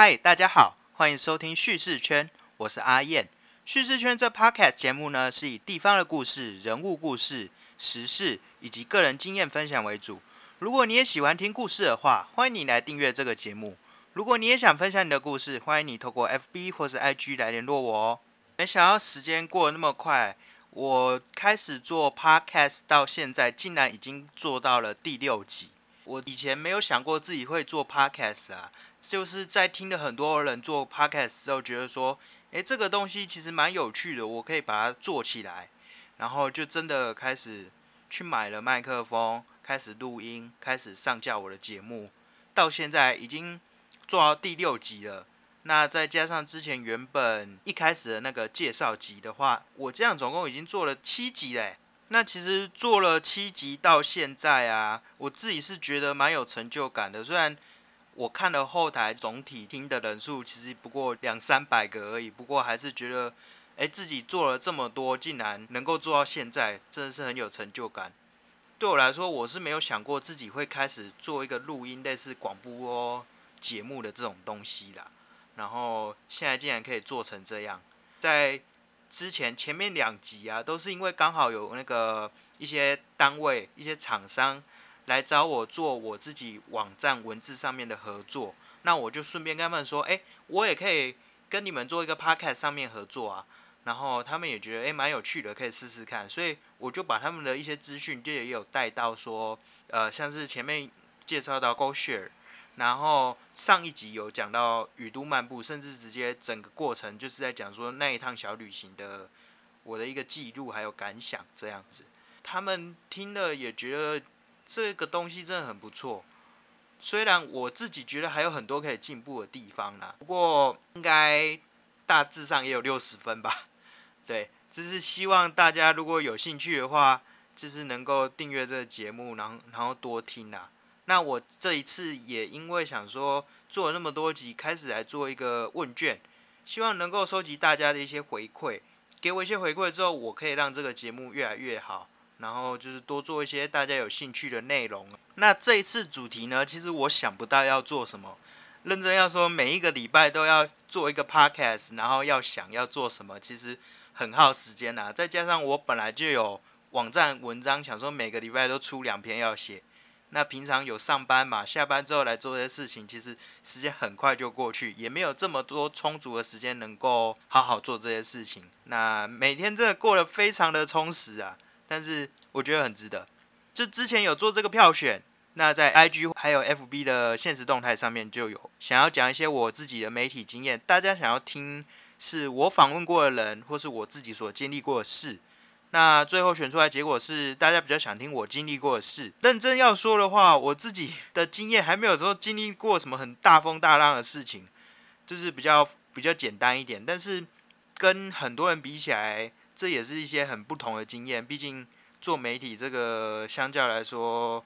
嗨，大家好，欢迎收听叙事圈，我是阿燕。叙事圈这 podcast 节目呢，是以地方的故事、人物故事、时事以及个人经验分享为主。如果你也喜欢听故事的话，欢迎你来订阅这个节目。如果你也想分享你的故事，欢迎你透过 FB 或是 IG 来联络我哦。没想到时间过得那么快，我开始做 podcast 到现在，竟然已经做到了第六集。我以前没有想过自己会做 podcast 啊，就是在听了很多人做 podcast 之后，觉得说，诶，这个东西其实蛮有趣的，我可以把它做起来，然后就真的开始去买了麦克风，开始录音，开始上架我的节目，到现在已经做到第六集了。那再加上之前原本一开始的那个介绍集的话，我这样总共已经做了七集嘞。那其实做了七集到现在啊，我自己是觉得蛮有成就感的。虽然我看了后台总体听的人数其实不过两三百个而已，不过还是觉得，哎，自己做了这么多，竟然能够做到现在，真的是很有成就感。对我来说，我是没有想过自己会开始做一个录音类似广播节目的这种东西啦。然后现在竟然可以做成这样，在之前前面两集啊，都是因为刚好有那个一些单位、一些厂商来找我做我自己网站文字上面的合作，那我就顺便跟他们说，哎，我也可以跟你们做一个 podcast 上面合作啊。然后他们也觉得哎蛮有趣的，可以试试看，所以我就把他们的一些资讯就也有带到说，呃，像是前面介绍到 GoShare。然后上一集有讲到雨都漫步，甚至直接整个过程就是在讲说那一趟小旅行的我的一个记录还有感想这样子。他们听了也觉得这个东西真的很不错，虽然我自己觉得还有很多可以进步的地方啦，不过应该大致上也有六十分吧。对，就是希望大家如果有兴趣的话，就是能够订阅这个节目，然后然后多听啊。那我这一次也因为想说做了那么多集，开始来做一个问卷，希望能够收集大家的一些回馈，给我一些回馈之后，我可以让这个节目越来越好，然后就是多做一些大家有兴趣的内容。那这一次主题呢，其实我想不到要做什么，认真要说每一个礼拜都要做一个 podcast，然后要想要做什么，其实很耗时间呐。再加上我本来就有网站文章，想说每个礼拜都出两篇要写。那平常有上班嘛？下班之后来做这些事情，其实时间很快就过去，也没有这么多充足的时间能够好好做这些事情。那每天真的过得非常的充实啊！但是我觉得很值得。就之前有做这个票选，那在 IG 还有 FB 的现实动态上面就有想要讲一些我自己的媒体经验，大家想要听是我访问过的人，或是我自己所经历过的事。那最后选出来结果是，大家比较想听我经历过的事。认真要说的话，我自己的经验还没有说经历过什么很大风大浪的事情，就是比较比较简单一点。但是跟很多人比起来，这也是一些很不同的经验。毕竟做媒体这个相较来说，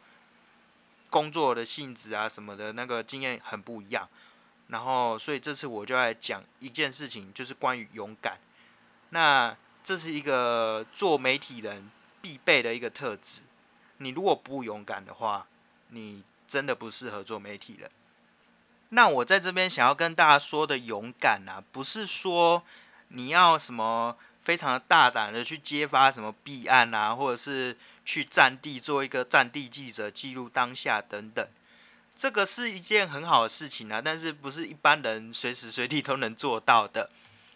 工作的性质啊什么的那个经验很不一样。然后，所以这次我就来讲一件事情，就是关于勇敢。那这是一个做媒体人必备的一个特质。你如果不勇敢的话，你真的不适合做媒体人。那我在这边想要跟大家说的勇敢啊，不是说你要什么非常大胆的去揭发什么弊案啊，或者是去战地做一个战地记者记录当下等等。这个是一件很好的事情啊，但是不是一般人随时随地都能做到的。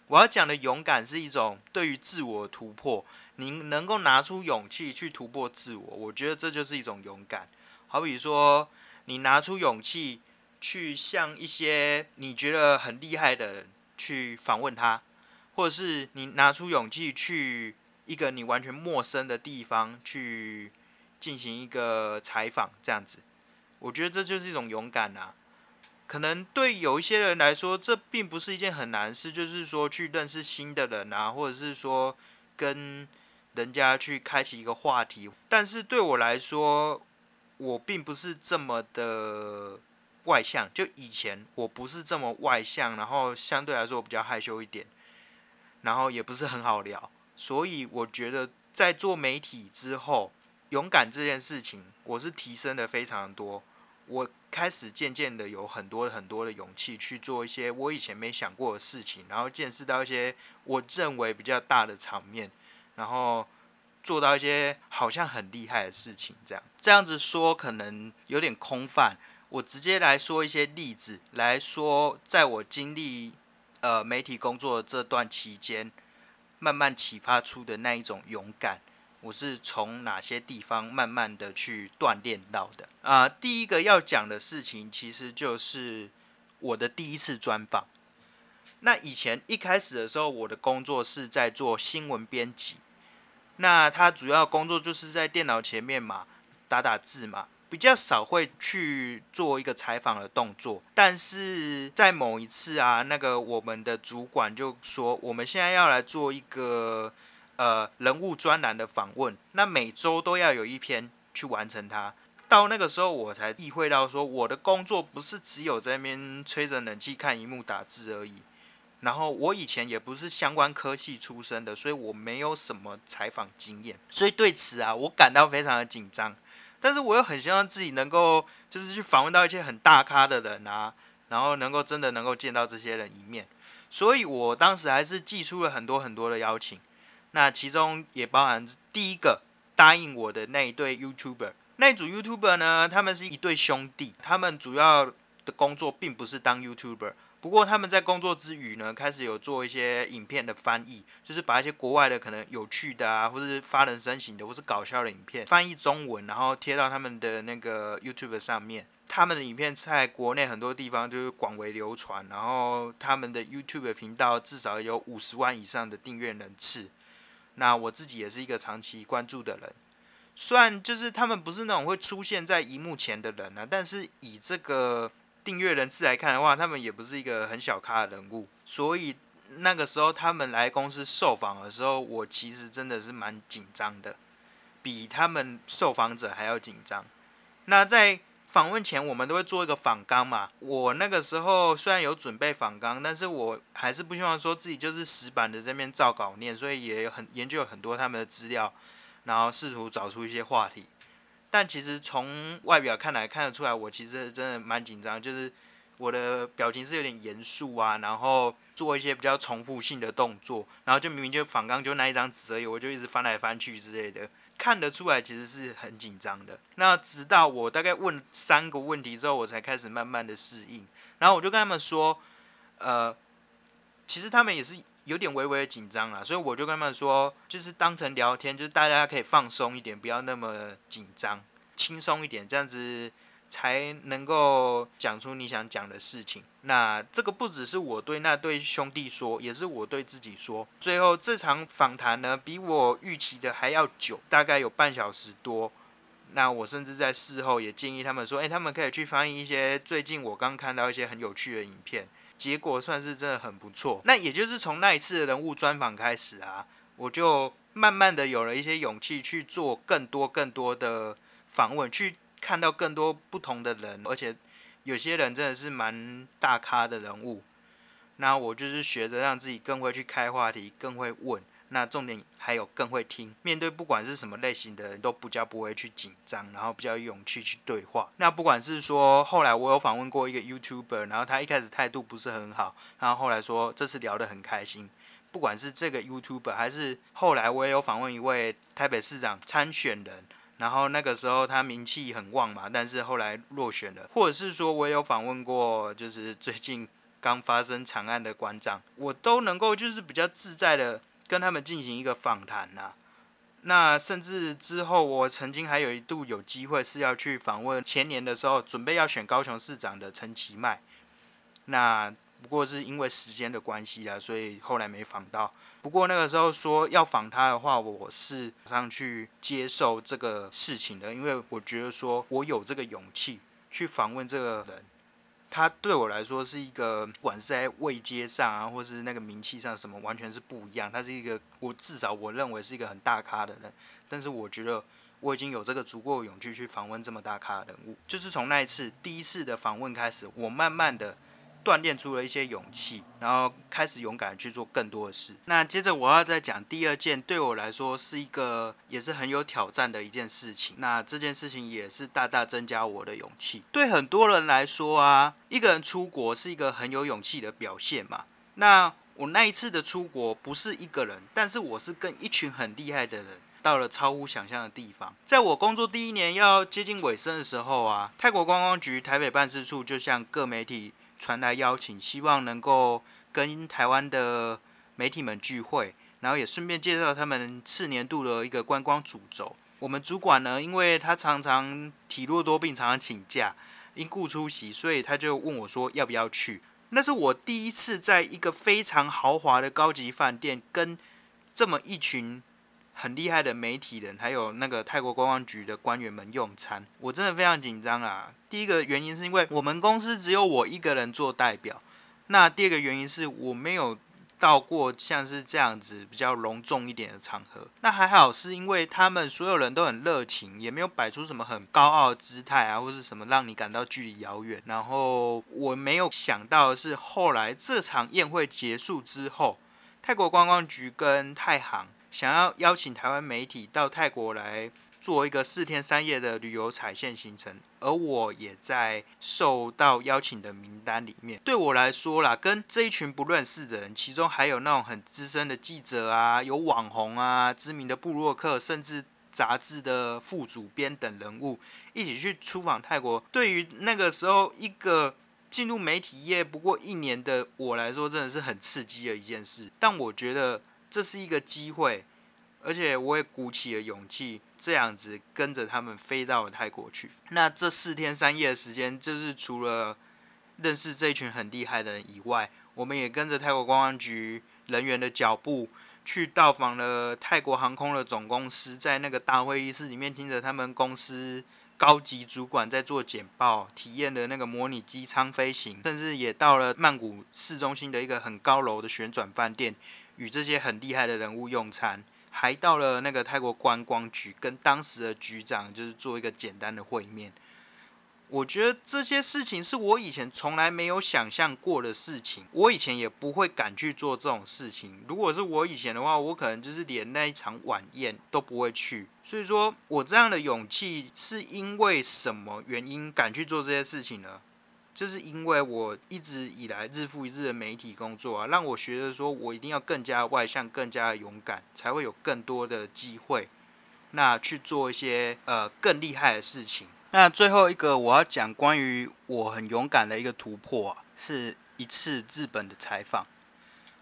我要讲的勇敢是一种对于自我突破，你能够拿出勇气去突破自我，我觉得这就是一种勇敢。好比说，你拿出勇气去向一些你觉得很厉害的人去访问他，或者是你拿出勇气去一个你完全陌生的地方去进行一个采访，这样子，我觉得这就是一种勇敢啊。可能对有一些人来说，这并不是一件很难事，就是说去认识新的人啊，或者是说跟人家去开启一个话题。但是对我来说，我并不是这么的外向。就以前我不是这么外向，然后相对来说我比较害羞一点，然后也不是很好聊。所以我觉得在做媒体之后，勇敢这件事情，我是提升的非常多。我开始渐渐的有很多很多的勇气去做一些我以前没想过的事情，然后见识到一些我认为比较大的场面，然后做到一些好像很厉害的事情。这样这样子说可能有点空泛，我直接来说一些例子来说，在我经历呃媒体工作这段期间，慢慢启发出的那一种勇敢。我是从哪些地方慢慢的去锻炼到的啊？第一个要讲的事情，其实就是我的第一次专访。那以前一开始的时候，我的工作是在做新闻编辑。那他主要工作就是在电脑前面嘛，打打字嘛，比较少会去做一个采访的动作。但是在某一次啊，那个我们的主管就说，我们现在要来做一个。呃，人物专栏的访问，那每周都要有一篇去完成它。到那个时候，我才意会到说，我的工作不是只有在那边吹着冷气看荧幕打字而已。然后我以前也不是相关科技出身的，所以我没有什么采访经验，所以对此啊，我感到非常的紧张。但是我又很希望自己能够，就是去访问到一些很大咖的人啊，然后能够真的能够见到这些人一面。所以我当时还是寄出了很多很多的邀请。那其中也包含第一个答应我的那一对 YouTuber，那组 YouTuber 呢，他们是一对兄弟，他们主要的工作并不是当 YouTuber，不过他们在工作之余呢，开始有做一些影片的翻译，就是把一些国外的可能有趣的啊，或是发人深省的，或是搞笑的影片翻译中文，然后贴到他们的那个 YouTuber 上面。他们的影片在国内很多地方就是广为流传，然后他们的 YouTube 频道至少有五十万以上的订阅人次。那我自己也是一个长期关注的人，虽然就是他们不是那种会出现在荧幕前的人啊，但是以这个订阅人次来看的话，他们也不是一个很小咖的人物。所以那个时候他们来公司受访的时候，我其实真的是蛮紧张的，比他们受访者还要紧张。那在访问前，我们都会做一个访纲嘛。我那个时候虽然有准备访纲，但是我还是不希望说自己就是死板的这边照稿念，所以也有很研究很多他们的资料，然后试图找出一些话题。但其实从外表看来看得出来，我其实真的蛮紧张，就是我的表情是有点严肃啊，然后做一些比较重复性的动作，然后就明明就仿刚就那一张纸而已，我就一直翻来翻去之类的。看得出来，其实是很紧张的。那直到我大概问三个问题之后，我才开始慢慢的适应。然后我就跟他们说，呃，其实他们也是有点微微的紧张啦，所以我就跟他们说，就是当成聊天，就是大家可以放松一点，不要那么紧张，轻松一点，这样子。才能够讲出你想讲的事情。那这个不只是我对那对兄弟说，也是我对自己说。最后这场访谈呢，比我预期的还要久，大概有半小时多。那我甚至在事后也建议他们说，诶，他们可以去翻译一些最近我刚看到一些很有趣的影片。结果算是真的很不错。那也就是从那一次的人物专访开始啊，我就慢慢的有了一些勇气去做更多更多的访问，去。看到更多不同的人，而且有些人真的是蛮大咖的人物。那我就是学着让自己更会去开话题，更会问。那重点还有更会听。面对不管是什么类型的人，都比较不会去紧张，然后比较有勇气去对话。那不管是说后来我有访问过一个 YouTuber，然后他一开始态度不是很好，然后后来说这次聊得很开心。不管是这个 YouTuber，还是后来我也有访问一位台北市长参选人。然后那个时候他名气很旺嘛，但是后来落选了，或者是说我有访问过，就是最近刚发生长案的馆长，我都能够就是比较自在的跟他们进行一个访谈呐。那甚至之后我曾经还有一度有机会是要去访问前年的时候准备要选高雄市长的陈其迈，那。不过是因为时间的关系啊，所以后来没访到。不过那个时候说要访他的话，我是马上去接受这个事情的，因为我觉得说我有这个勇气去访问这个人，他对我来说是一个，不管是在位阶上啊，或是那个名气上什么，完全是不一样。他是一个，我至少我认为是一个很大咖的人，但是我觉得我已经有这个足够的勇气去访问这么大咖的人物。就是从那一次第一次的访问开始，我慢慢的。锻炼出了一些勇气，然后开始勇敢去做更多的事。那接着我要再讲第二件，对我来说是一个也是很有挑战的一件事情。那这件事情也是大大增加我的勇气。对很多人来说啊，一个人出国是一个很有勇气的表现嘛。那我那一次的出国不是一个人，但是我是跟一群很厉害的人。到了超乎想象的地方。在我工作第一年要接近尾声的时候啊，泰国观光局台北办事处就向各媒体传来邀请，希望能够跟台湾的媒体们聚会，然后也顺便介绍他们次年度的一个观光主轴。我们主管呢，因为他常常体弱多病，常常请假，因故出席，所以他就问我说要不要去。那是我第一次在一个非常豪华的高级饭店跟这么一群。很厉害的媒体人，还有那个泰国观光局的官员们用餐，我真的非常紧张啊！第一个原因是因为我们公司只有我一个人做代表，那第二个原因是我没有到过像是这样子比较隆重一点的场合。那还好是因为他们所有人都很热情，也没有摆出什么很高傲的姿态啊，或是什么让你感到距离遥远。然后我没有想到的是，后来这场宴会结束之后，泰国观光局跟太行。想要邀请台湾媒体到泰国来做一个四天三夜的旅游彩线行程，而我也在受到邀请的名单里面。对我来说啦，跟这一群不认识的人，其中还有那种很资深的记者啊，有网红啊，知名的布洛克，甚至杂志的副主编等人物一起去出访泰国。对于那个时候一个进入媒体业不过一年的我来说，真的是很刺激的一件事。但我觉得。这是一个机会，而且我也鼓起了勇气，这样子跟着他们飞到了泰国去。那这四天三夜的时间，就是除了认识这一群很厉害的人以外，我们也跟着泰国公安局人员的脚步，去到访了泰国航空的总公司，在那个大会议室里面，听着他们公司高级主管在做简报，体验的那个模拟机舱飞行，甚至也到了曼谷市中心的一个很高楼的旋转饭店。与这些很厉害的人物用餐，还到了那个泰国观光局，跟当时的局长就是做一个简单的会面。我觉得这些事情是我以前从来没有想象过的事情，我以前也不会敢去做这种事情。如果是我以前的话，我可能就是连那一场晚宴都不会去。所以说我这样的勇气是因为什么原因敢去做这些事情呢？就是因为我一直以来日复一日的媒体工作啊，让我觉得说我一定要更加外向、更加勇敢，才会有更多的机会，那去做一些呃更厉害的事情。那最后一个我要讲关于我很勇敢的一个突破啊，是一次日本的采访。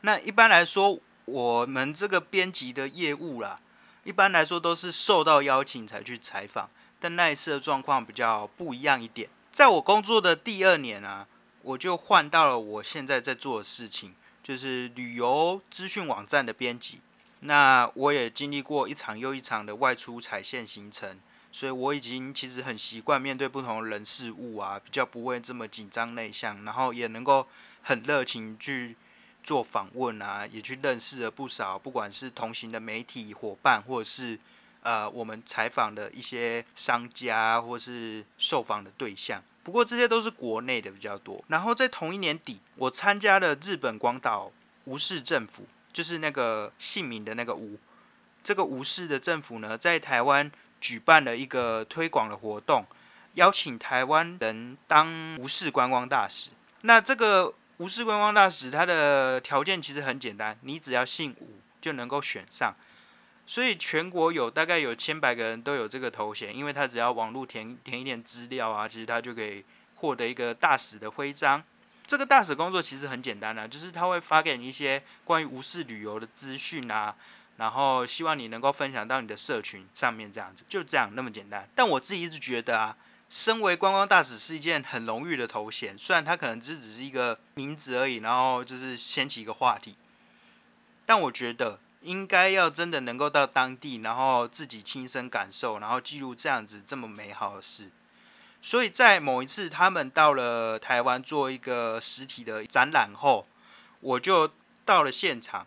那一般来说，我们这个编辑的业务啦，一般来说都是受到邀请才去采访，但那一次的状况比较不一样一点。在我工作的第二年啊，我就换到了我现在在做的事情，就是旅游资讯网站的编辑。那我也经历过一场又一场的外出踩线行程，所以我已经其实很习惯面对不同人事物啊，比较不会这么紧张内向，然后也能够很热情去做访问啊，也去认识了不少，不管是同行的媒体伙伴，或者是。呃，我们采访的一些商家或是受访的对象，不过这些都是国内的比较多。然后在同一年底，我参加了日本广岛无视政府，就是那个姓名的那个吴，这个吴市的政府呢，在台湾举办了一个推广的活动，邀请台湾人当吴市观光大使。那这个吴市观光大使，他的条件其实很简单，你只要姓吴就能够选上。所以全国有大概有千百个人都有这个头衔，因为他只要网络填填一点资料啊，其实他就可以获得一个大使的徽章。这个大使工作其实很简单啊，就是他会发给你一些关于无视旅游的资讯啊，然后希望你能够分享到你的社群上面，这样子就这样那么简单。但我自己一直觉得啊，身为观光大使是一件很荣誉的头衔，虽然它可能只只是一个名字而已，然后就是掀起一个话题，但我觉得。应该要真的能够到当地，然后自己亲身感受，然后记录这样子这么美好的事。所以在某一次他们到了台湾做一个实体的展览后，我就到了现场，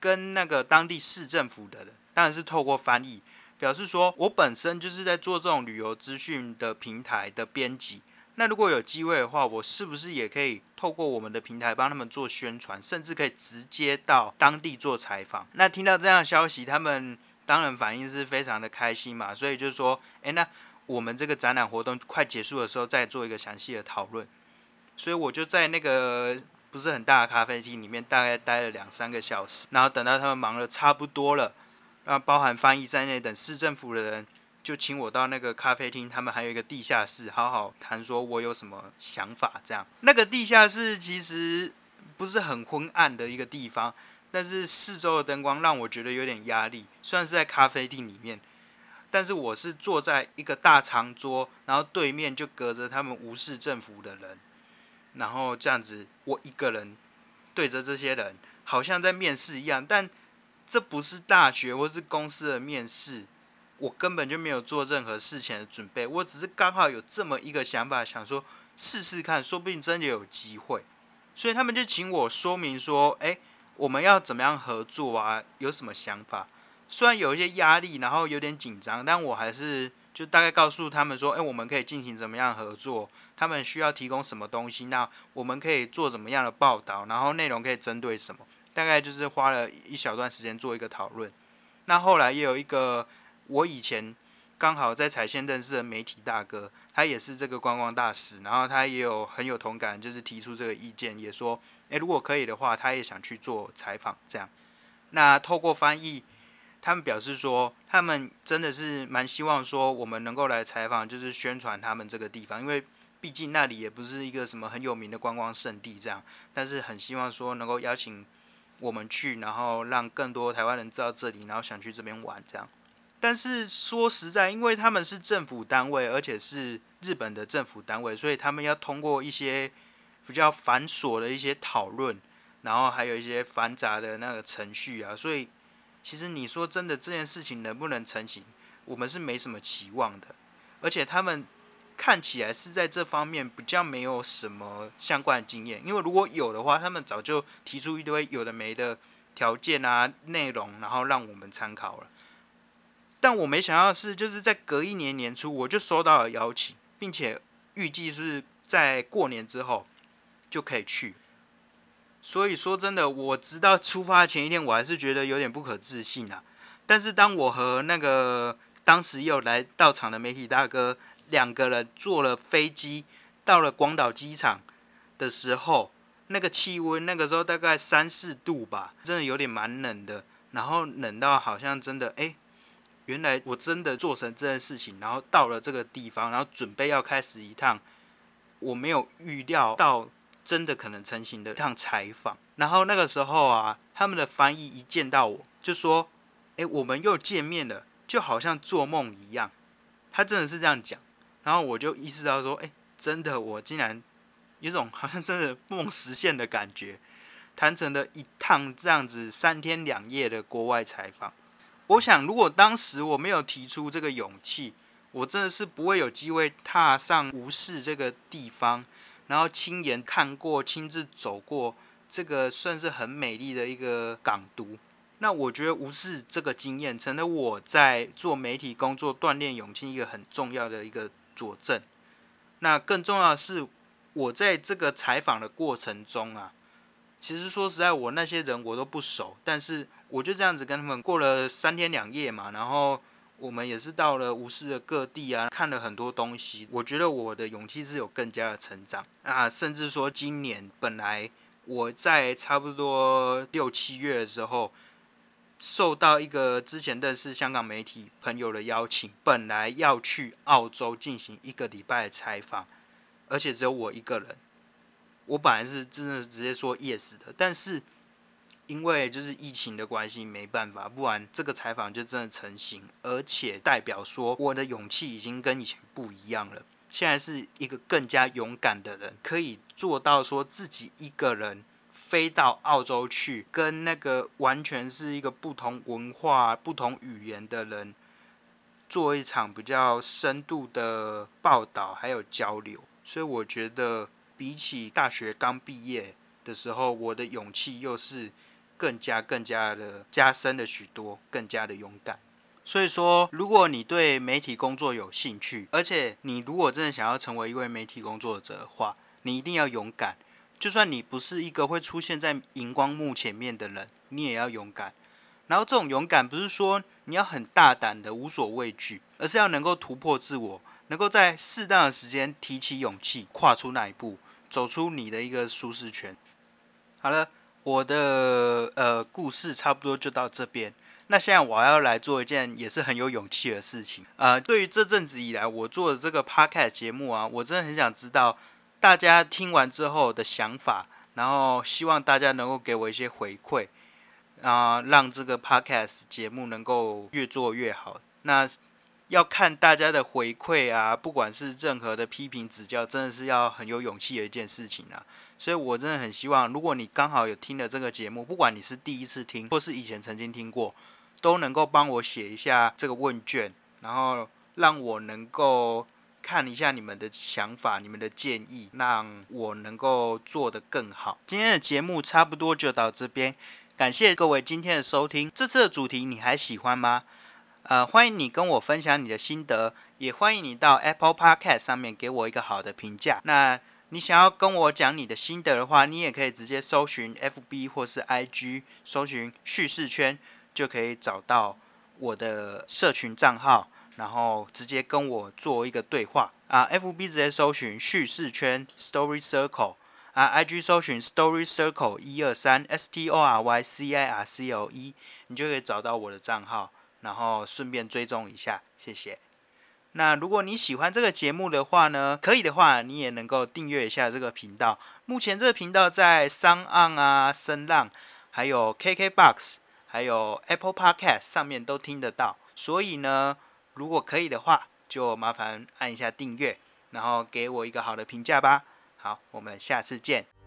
跟那个当地市政府的人，当然是透过翻译，表示说我本身就是在做这种旅游资讯的平台的编辑，那如果有机会的话，我是不是也可以透过我们的平台帮他们做宣传，甚至可以直接到当地做采访？那听到这样消息，他们当然反应是非常的开心嘛。所以就是说，诶，那我们这个展览活动快结束的时候，再做一个详细的讨论。所以我就在那个不是很大的咖啡厅里面，大概待了两三个小时，然后等到他们忙了差不多了，然后包含翻译在内等市政府的人。就请我到那个咖啡厅，他们还有一个地下室，好好谈，说我有什么想法。这样，那个地下室其实不是很昏暗的一个地方，但是四周的灯光让我觉得有点压力。虽然是在咖啡厅里面，但是我是坐在一个大长桌，然后对面就隔着他们无视政府的人，然后这样子，我一个人对着这些人，好像在面试一样。但这不是大学或是公司的面试。我根本就没有做任何事前的准备，我只是刚好有这么一个想法，想说试试看，说不定真的有机会。所以他们就请我说明说，哎，我们要怎么样合作啊？有什么想法？虽然有一些压力，然后有点紧张，但我还是就大概告诉他们说，哎，我们可以进行怎么样合作？他们需要提供什么东西？那我们可以做怎么样的报道？然后内容可以针对什么？大概就是花了一小段时间做一个讨论。那后来也有一个。我以前刚好在彩线认识的媒体大哥，他也是这个观光大使，然后他也有很有同感，就是提出这个意见，也说，诶，如果可以的话，他也想去做采访。这样，那透过翻译，他们表示说，他们真的是蛮希望说，我们能够来采访，就是宣传他们这个地方，因为毕竟那里也不是一个什么很有名的观光胜地，这样，但是很希望说能够邀请我们去，然后让更多台湾人知道这里，然后想去这边玩，这样。但是说实在，因为他们是政府单位，而且是日本的政府单位，所以他们要通过一些比较繁琐的一些讨论，然后还有一些繁杂的那个程序啊。所以其实你说真的，这件事情能不能成型，我们是没什么期望的。而且他们看起来是在这方面比较没有什么相关的经验，因为如果有的话，他们早就提出一堆有的没的条件啊、内容，然后让我们参考了。但我没想到的是，就是在隔一年年初，我就收到了邀请，并且预计是在过年之后就可以去。所以说真的，我直到出发前一天，我还是觉得有点不可置信啊。但是当我和那个当时又来到场的媒体大哥两个人坐了飞机到了广岛机场的时候，那个气温那个时候大概三四度吧，真的有点蛮冷的，然后冷到好像真的哎。原来我真的做成这件事情，然后到了这个地方，然后准备要开始一趟我没有预料到真的可能成型的一趟采访。然后那个时候啊，他们的翻译一见到我就说：“哎，我们又见面了，就好像做梦一样。”他真的是这样讲。然后我就意识到说：“哎，真的，我竟然有种好像真的梦实现的感觉，谈成了一趟这样子三天两夜的国外采访。”我想，如果当时我没有提出这个勇气，我真的是不会有机会踏上无视这个地方，然后亲眼看过、亲自走过这个算是很美丽的一个港都。那我觉得无视这个经验，成了我在做媒体工作锻炼勇气一个很重要的一个佐证。那更重要的是，我在这个采访的过程中啊。其实说实在，我那些人我都不熟，但是我就这样子跟他们过了三天两夜嘛，然后我们也是到了无锡的各地啊，看了很多东西。我觉得我的勇气是有更加的成长啊，甚至说今年本来我在差不多六七月的时候，受到一个之前认识香港媒体朋友的邀请，本来要去澳洲进行一个礼拜的采访，而且只有我一个人。我本来是真的直接说 yes 的，但是因为就是疫情的关系，没办法，不然这个采访就真的成型，而且代表说我的勇气已经跟以前不一样了。现在是一个更加勇敢的人，可以做到说自己一个人飞到澳洲去，跟那个完全是一个不同文化、不同语言的人做一场比较深度的报道还有交流，所以我觉得。比起大学刚毕业的时候，我的勇气又是更加更加的加深了许多，更加的勇敢。所以说，如果你对媒体工作有兴趣，而且你如果真的想要成为一位媒体工作者的话，你一定要勇敢。就算你不是一个会出现在荧光幕前面的人，你也要勇敢。然后这种勇敢不是说你要很大胆的无所畏惧，而是要能够突破自我，能够在适当的时间提起勇气，跨出那一步，走出你的一个舒适圈。好了，我的呃故事差不多就到这边。那现在我要来做一件也是很有勇气的事情。呃，对于这阵子以来我做的这个 podcast 节目啊，我真的很想知道大家听完之后的想法，然后希望大家能够给我一些回馈，啊，让这个 podcast 节目能够越做越好。那要看大家的回馈啊，不管是任何的批评指教，真的是要很有勇气的一件事情啊。所以我真的很希望，如果你刚好有听了这个节目，不管你是第一次听，或是以前曾经听过，都能够帮我写一下这个问卷，然后让我能够看一下你们的想法、你们的建议，让我能够做得更好。今天的节目差不多就到这边，感谢各位今天的收听。这次的主题你还喜欢吗？呃，欢迎你跟我分享你的心得，也欢迎你到 Apple Podcast 上面给我一个好的评价。那你想要跟我讲你的心得的话，你也可以直接搜寻 FB 或是 IG，搜寻叙事圈就可以找到我的社群账号，然后直接跟我做一个对话啊。FB 直接搜寻叙事圈 Story Circle 啊，IG 搜寻 Story Circle 一二三 S T O R Y C I R C L E，你就可以找到我的账号。然后顺便追踪一下，谢谢。那如果你喜欢这个节目的话呢，可以的话，你也能够订阅一下这个频道。目前这个频道在商岸啊、声浪、还有 KKBOX、还有 Apple Podcast 上面都听得到。所以呢，如果可以的话，就麻烦按一下订阅，然后给我一个好的评价吧。好，我们下次见。